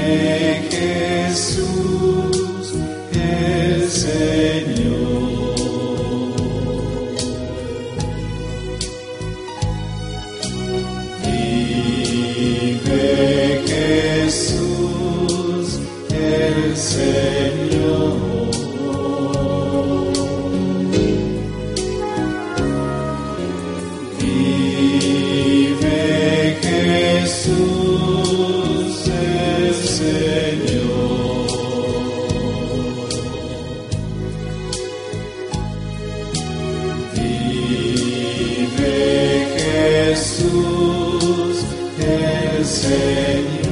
que Jesús el Señor y que Jesús el Señor y Jesús Senhor.